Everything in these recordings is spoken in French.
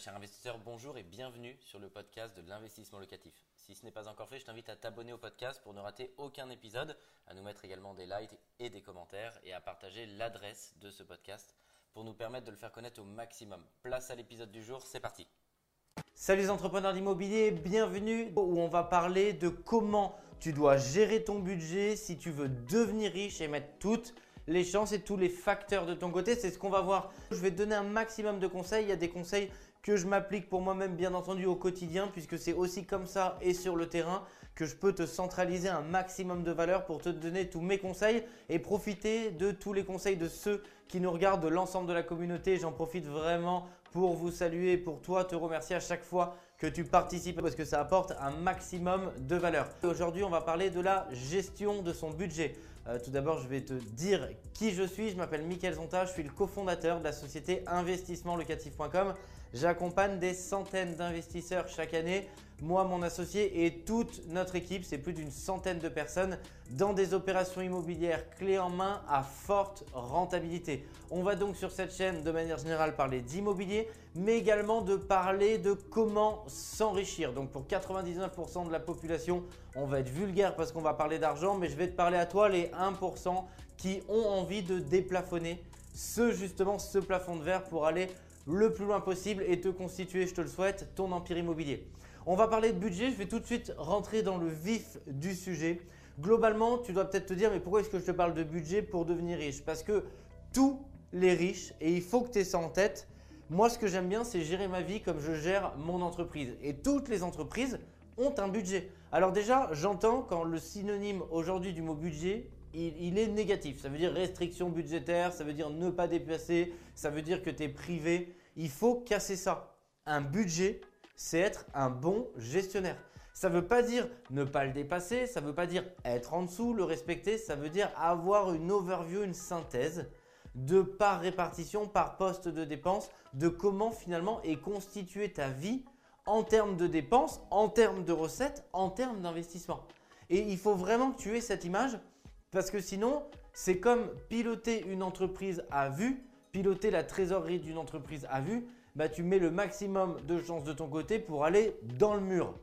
cher investisseur, bonjour et bienvenue sur le podcast de l'investissement locatif. Si ce n'est pas encore fait, je t'invite à t'abonner au podcast pour ne rater aucun épisode, à nous mettre également des likes et des commentaires et à partager l'adresse de ce podcast pour nous permettre de le faire connaître au maximum. Place à l'épisode du jour, c'est parti. Salut les entrepreneurs d'immobilier, bienvenue où on va parler de comment tu dois gérer ton budget si tu veux devenir riche et mettre toutes les chances et tous les facteurs de ton côté. C'est ce qu'on va voir. Je vais te donner un maximum de conseils. Il y a des conseils que je m'applique pour moi-même bien entendu au quotidien puisque c'est aussi comme ça et sur le terrain que je peux te centraliser un maximum de valeur pour te donner tous mes conseils et profiter de tous les conseils de ceux qui nous regardent, de l'ensemble de la communauté. J'en profite vraiment pour vous saluer, pour toi te remercier à chaque fois que tu participes parce que ça apporte un maximum de valeur. Aujourd'hui, on va parler de la gestion de son budget. Euh, tout d'abord, je vais te dire qui je suis. Je m'appelle Mickaël Zonta, je suis le cofondateur de la société investissementlocatif.com. J'accompagne des centaines d'investisseurs chaque année moi, mon associé et toute notre équipe, c'est plus d'une centaine de personnes dans des opérations immobilières clés en main à forte rentabilité. On va donc sur cette chaîne de manière générale parler d'immobilier, mais également de parler de comment s'enrichir. Donc pour 99% de la population, on va être vulgaire parce qu'on va parler d'argent, mais je vais te parler à toi les 1% qui ont envie de déplafonner ce justement ce plafond de verre pour aller le plus loin possible et te constituer, je te le souhaite, ton empire immobilier. On va parler de budget, je vais tout de suite rentrer dans le vif du sujet. Globalement, tu dois peut-être te dire, mais pourquoi est-ce que je te parle de budget pour devenir riche? Parce que tous les riches, et il faut que tu aies ça en tête, moi ce que j'aime bien, c'est gérer ma vie comme je gère mon entreprise. Et toutes les entreprises ont un budget. Alors déjà, j'entends quand le synonyme aujourd'hui du mot budget, il, est négatif. Ça veut dire restriction budgétaire, ça veut dire ne pas dépasser, ça veut dire que tu es privé. Il faut casser ça. Un budget, c'est être un bon gestionnaire. Ça ne veut pas dire ne pas le dépasser, ça ne veut pas dire être en dessous, le respecter, ça veut dire avoir une overview, une synthèse de par répartition, par poste de dépenses, de comment finalement est constituée ta vie en termes de dépenses, en termes de recettes, en termes d'investissement. Et il faut vraiment que tu aies cette image parce que sinon, c'est comme piloter une entreprise à vue, piloter la trésorerie d'une entreprise à vue, bah, tu mets le maximum de chances de ton côté pour aller dans le mur.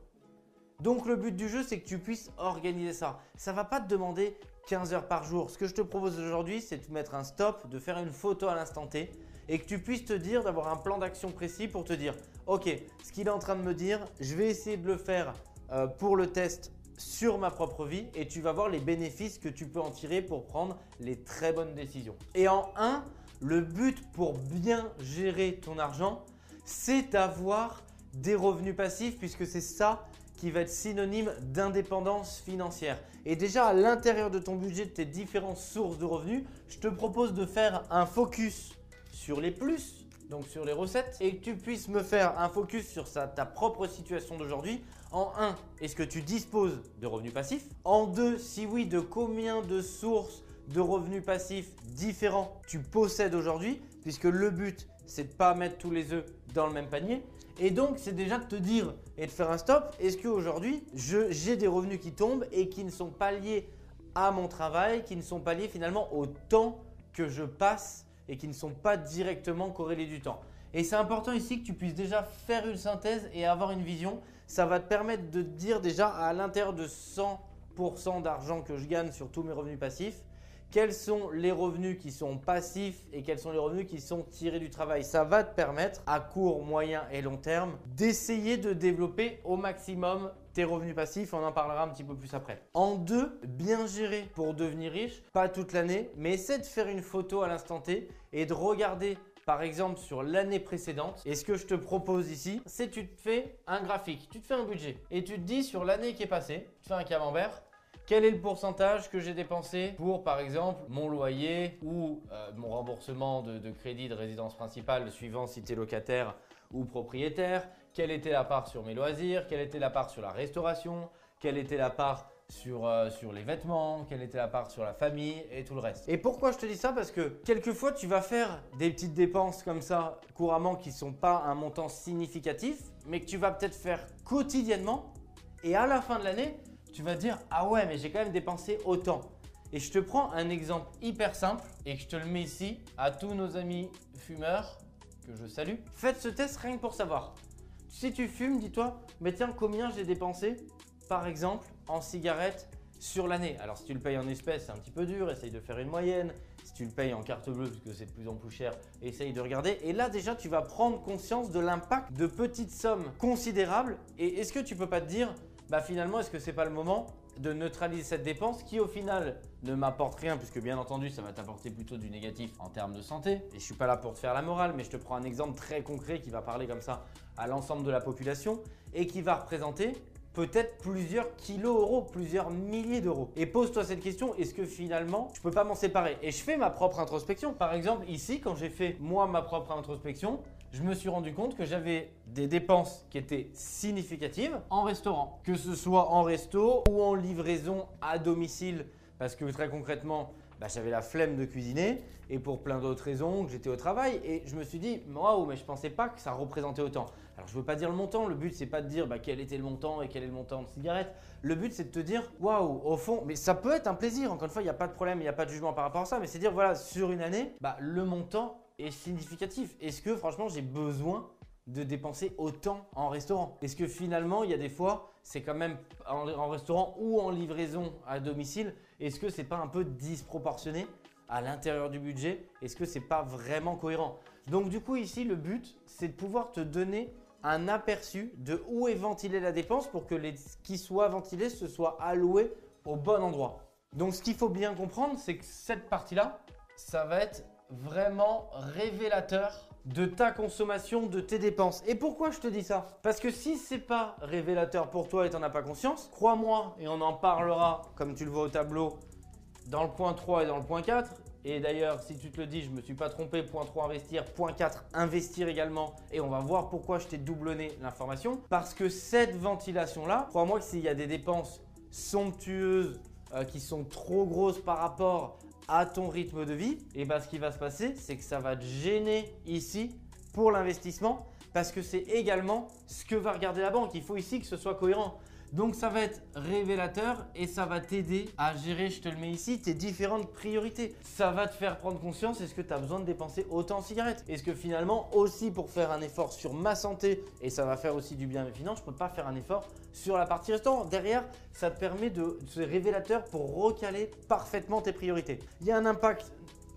Donc le but du jeu, c'est que tu puisses organiser ça. Ça ne va pas te demander 15 heures par jour. Ce que je te propose aujourd'hui, c'est de mettre un stop, de faire une photo à l'instant T et que tu puisses te dire d'avoir un plan d'action précis pour te dire, ok, ce qu'il est en train de me dire, je vais essayer de le faire euh, pour le test sur ma propre vie et tu vas voir les bénéfices que tu peux en tirer pour prendre les très bonnes décisions. Et en 1, le but pour bien gérer ton argent, c'est d'avoir des revenus passifs puisque c'est ça qui va être synonyme d'indépendance financière. Et déjà à l'intérieur de ton budget, de tes différentes sources de revenus, je te propose de faire un focus sur les plus, donc sur les recettes, et que tu puisses me faire un focus sur ta propre situation d'aujourd'hui. En 1, est-ce que tu disposes de revenus passifs? En 2, si oui, de combien de sources de revenus passifs différents tu possèdes aujourd'hui, puisque le but, c'est de pas mettre tous les œufs dans le même panier. Et donc, c'est déjà de te dire et de faire un stop. Est-ce qu'aujourd'hui, j'ai des revenus qui tombent et qui ne sont pas liés à mon travail, qui ne sont pas liés finalement au temps que je passe et qui ne sont pas directement corrélés du temps. Et c'est important ici que tu puisses déjà faire une synthèse et avoir une vision. Ça va te permettre de te dire déjà à l'intérieur de 100% d'argent que je gagne sur tous mes revenus passifs, quels sont les revenus qui sont passifs et quels sont les revenus qui sont tirés du travail. Ça va te permettre à court, moyen et long terme d'essayer de développer au maximum tes revenus passifs. On en parlera un petit peu plus après. En deux, bien gérer pour devenir riche, pas toute l'année, mais essaie de faire une photo à l'instant T et de regarder par exemple sur l'année précédente. Et ce que je te propose ici, c'est tu te fais un graphique, tu te fais un budget et tu te dis sur l'année qui est passée, tu fais un camembert quel est le pourcentage que j'ai dépensé pour, par exemple, mon loyer ou euh, mon remboursement de, crédit de résidence principale, suivant si tu es locataire ou propriétaire Quelle était la part sur mes loisirs Quelle était la part sur la restauration Quelle était la part sur, euh, sur les vêtements, quelle était la part sur la famille et tout le reste. Et pourquoi je te dis ça? Parce que quelquefois tu vas faire des petites dépenses comme ça couramment qui ne sont pas un montant significatif, mais que tu vas peut-être faire quotidiennement. Et à la fin de l'année, tu vas dire Ah ouais, mais j'ai quand même dépensé autant. Et je te prends un exemple hyper simple et que je te le mets ici à tous nos amis fumeurs que je salue, faites ce test rien que pour savoir. Si tu fumes, dis-toi, mais tiens, combien j'ai dépensé, par exemple, en cigarettes sur l'année Alors si tu le payes en espèces, c'est un petit peu dur, essaye de faire une moyenne. Si tu le payes en carte bleue, parce que c'est de plus en plus cher, essaye de regarder. Et là déjà, tu vas prendre conscience de l'impact de petites sommes considérables. Et est-ce que tu peux pas te dire, bah finalement, est-ce que c'est pas le moment de neutraliser cette dépense qui au final ne m'apporte rien puisque bien entendu ça va t'apporter plutôt du négatif en termes de santé. Et je suis pas là pour te faire la morale mais je te prends un exemple très concret qui va parler comme ça à l'ensemble de la population et qui va représenter peut-être plusieurs kilos euros, plusieurs milliers d'euros. Et pose-toi cette question, est-ce que finalement, je peux pas m'en séparer? Et je fais ma propre introspection. Par exemple, ici, quand j'ai fait moi ma propre introspection, je me suis rendu compte que j'avais des dépenses qui étaient significatives en restaurant. Que ce soit en resto ou en livraison à domicile, parce que très concrètement, bah, j'avais la flemme de cuisiner et pour plein d'autres raisons que j'étais au travail et je me suis dit waouh mais je pensais pas que ça représentait autant. Alors je veux pas dire le montant, le but c'est pas de dire bah, quel était le montant et quel est le montant de cigarettes. Le but c'est de te dire waouh au fond mais ça peut être un plaisir encore une fois il n'y a pas de problème, il n'y a pas de jugement par rapport à ça mais c'est dire voilà sur une année bah, le montant est significatif. Est-ce que franchement j'ai besoin de dépenser autant en restaurant. Est-ce que finalement il y a des fois c'est quand même en restaurant ou en livraison à domicile est-ce que c'est pas un peu disproportionné à l'intérieur du budget? Est-ce que c'est pas vraiment cohérent? Donc du coup ici le but c'est de pouvoir te donner un aperçu de où est ventilée la dépense pour que les qui soit ventilé se soit alloué au bon endroit. Donc ce qu'il faut bien comprendre c'est que cette partie-là, ça va être vraiment révélateur de ta consommation, de tes dépenses. Et pourquoi je te dis ça? Parce que si c'est pas révélateur pour toi et tu n'en as pas conscience, crois-moi, et on en parlera comme tu le vois au tableau dans le point 3 et dans le point 4. Et d'ailleurs, si tu te le dis, je ne me suis pas trompé, point 3 investir, point 4 investir également. Et on va voir pourquoi je t'ai doublonné l'information. Parce que cette ventilation-là, crois-moi que s'il y a des dépenses somptueuses euh, qui sont trop grosses par rapport à ton rythme de vie, et bien ce qui va se passer, c'est que ça va te gêner ici pour l'investissement parce que c'est également ce que va regarder la banque. Il faut ici que ce soit cohérent. Donc ça va être révélateur et ça va t'aider à gérer, je te le mets ici, tes différentes priorités. Ça va te faire prendre conscience, est-ce que tu as besoin de dépenser autant en cigarettes? Est-ce que finalement aussi pour faire un effort sur ma santé, et ça va faire aussi du bien à mes finances, je ne peux pas faire un effort sur la partie restaurant? Derrière, ça te permet de, ce révélateur pour recaler parfaitement tes priorités. Il y a un impact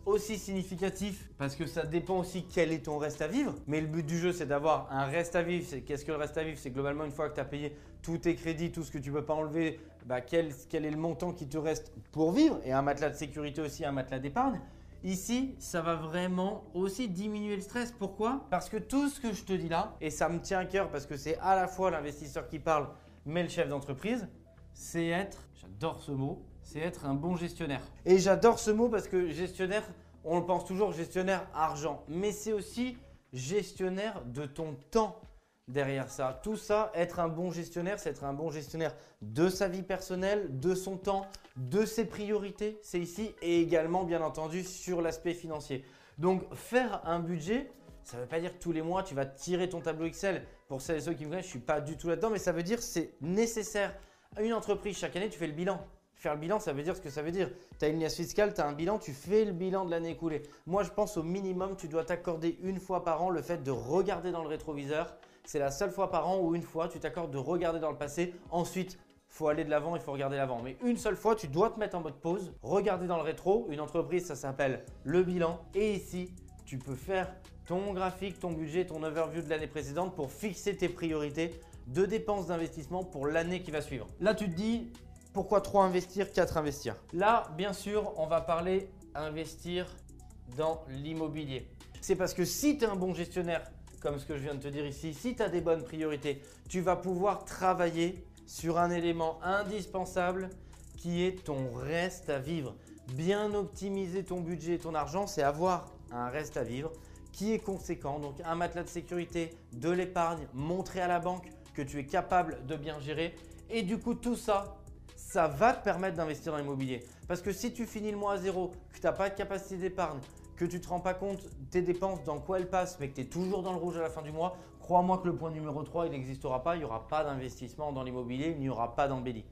aussi significatif parce que ça dépend aussi quel est ton reste à vivre. Mais le but du jeu, c'est d'avoir un reste à vivre. Qu'est-ce que le reste à vivre? C'est globalement une fois que tu as payé tous tes crédits, tout ce que tu peux pas enlever, bah, quel, quel est le montant qui te reste pour vivre? Et un matelas de sécurité aussi, un matelas d'épargne. Ici, ça va vraiment aussi diminuer le stress. Pourquoi? Parce que tout ce que je te dis là, et ça me tient à cœur parce que c'est à la fois l'investisseur qui parle, mais le chef d'entreprise, c'est être, j'adore ce mot, c'est être un bon gestionnaire. Et j'adore ce mot parce que gestionnaire, on le pense toujours gestionnaire argent, mais c'est aussi gestionnaire de ton temps derrière ça. Tout ça, être un bon gestionnaire, c'est être un bon gestionnaire de sa vie personnelle, de son temps, de ses priorités, c'est ici, et également bien entendu sur l'aspect financier. Donc faire un budget, ça ne veut pas dire que tous les mois tu vas tirer ton tableau Excel. Pour celles et ceux qui me connaissent, je ne suis pas du tout là-dedans, mais ça veut dire c'est nécessaire. Une entreprise, chaque année, tu fais le bilan. Faire le bilan, ça veut dire ce que ça veut dire. Tu as une liasse fiscale, tu as un bilan, tu fais le bilan de l'année écoulée. Moi, je pense au minimum, tu dois t'accorder une fois par an le fait de regarder dans le rétroviseur. C'est la seule fois par an où une fois, tu t'accordes de regarder dans le passé. Ensuite, faut aller de l'avant, il faut regarder l'avant. Mais une seule fois, tu dois te mettre en mode pause, regarder dans le rétro. Une entreprise, ça s'appelle le bilan. Et ici, tu peux faire ton graphique, ton budget, ton overview de l'année précédente pour fixer tes priorités de dépenses d'investissement pour l'année qui va suivre. Là, tu te dis, pourquoi 3 investir, 4 investir? Là, bien sûr, on va parler investir dans l'immobilier. C'est parce que si tu es un bon gestionnaire, comme ce que je viens de te dire ici, si tu as des bonnes priorités, tu vas pouvoir travailler sur un élément indispensable qui est ton reste à vivre. Bien optimiser ton budget et ton argent, c'est avoir un reste à vivre qui est conséquent. Donc un matelas de sécurité, de l'épargne, montrer à la banque que tu es capable de bien gérer. Et du coup, tout ça, ça va te permettre d'investir dans l'immobilier. Parce que si tu finis le mois à zéro, que tu n'as pas de capacité d'épargne, que tu ne te rends pas compte tes dépenses, dans quoi elles passent, mais que tu es toujours dans le rouge à la fin du mois, crois-moi que le point numéro 3, il n'existera pas. Il n'y aura pas d'investissement dans l'immobilier, il n'y aura pas d'embellie.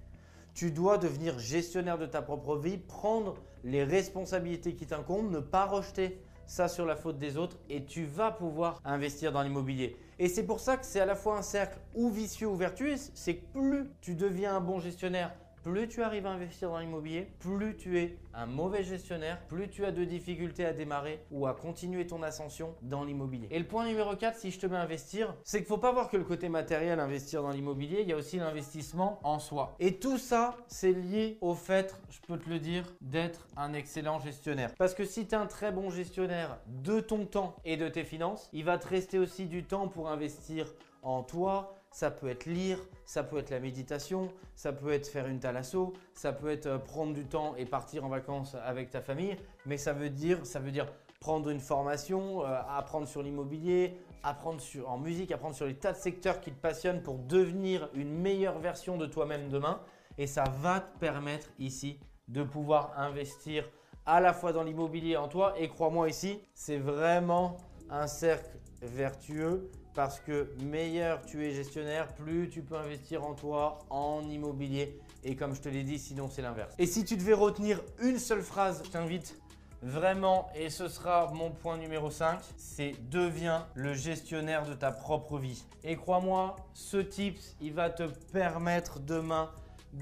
Tu dois devenir gestionnaire de ta propre vie, prendre les responsabilités qui t'incombent, ne pas rejeter ça sur la faute des autres et tu vas pouvoir investir dans l'immobilier. Et c'est pour ça que c'est à la fois un cercle ou vicieux ou vertueux, c'est que plus tu deviens un bon gestionnaire, plus tu arrives à investir dans l'immobilier, plus tu es un mauvais gestionnaire, plus tu as de difficultés à démarrer ou à continuer ton ascension dans l'immobilier. Et le point numéro 4, si je te mets à investir, c'est qu'il ne faut pas voir que le côté matériel, investir dans l'immobilier, il y a aussi l'investissement en soi. Et tout ça, c'est lié au fait, je peux te le dire, d'être un excellent gestionnaire. Parce que si tu es un très bon gestionnaire de ton temps et de tes finances, il va te rester aussi du temps pour investir en toi, ça peut être lire, ça peut être la méditation, ça peut être faire une thalasso, ça peut être euh, prendre du temps et partir en vacances avec ta famille, mais ça veut dire, ça veut dire prendre une formation, euh, apprendre sur l'immobilier, apprendre sur, en musique, apprendre sur les tas de secteurs qui te passionnent pour devenir une meilleure version de toi-même demain. Et ça va te permettre ici de pouvoir investir à la fois dans l'immobilier en toi. Et crois-moi ici, c'est vraiment un cercle vertueux parce que meilleur tu es gestionnaire, plus tu peux investir en toi, en immobilier. Et comme je te l'ai dit, sinon c'est l'inverse. Et si tu devais retenir une seule phrase, je t'invite vraiment, et ce sera mon point numéro 5, c'est deviens le gestionnaire de ta propre vie. Et crois-moi, ce tips, il va te permettre demain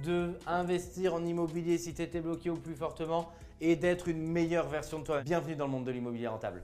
de investir en immobilier si tu étais bloqué au plus fortement et d'être une meilleure version de toi. Bienvenue dans le monde de l'immobilier rentable.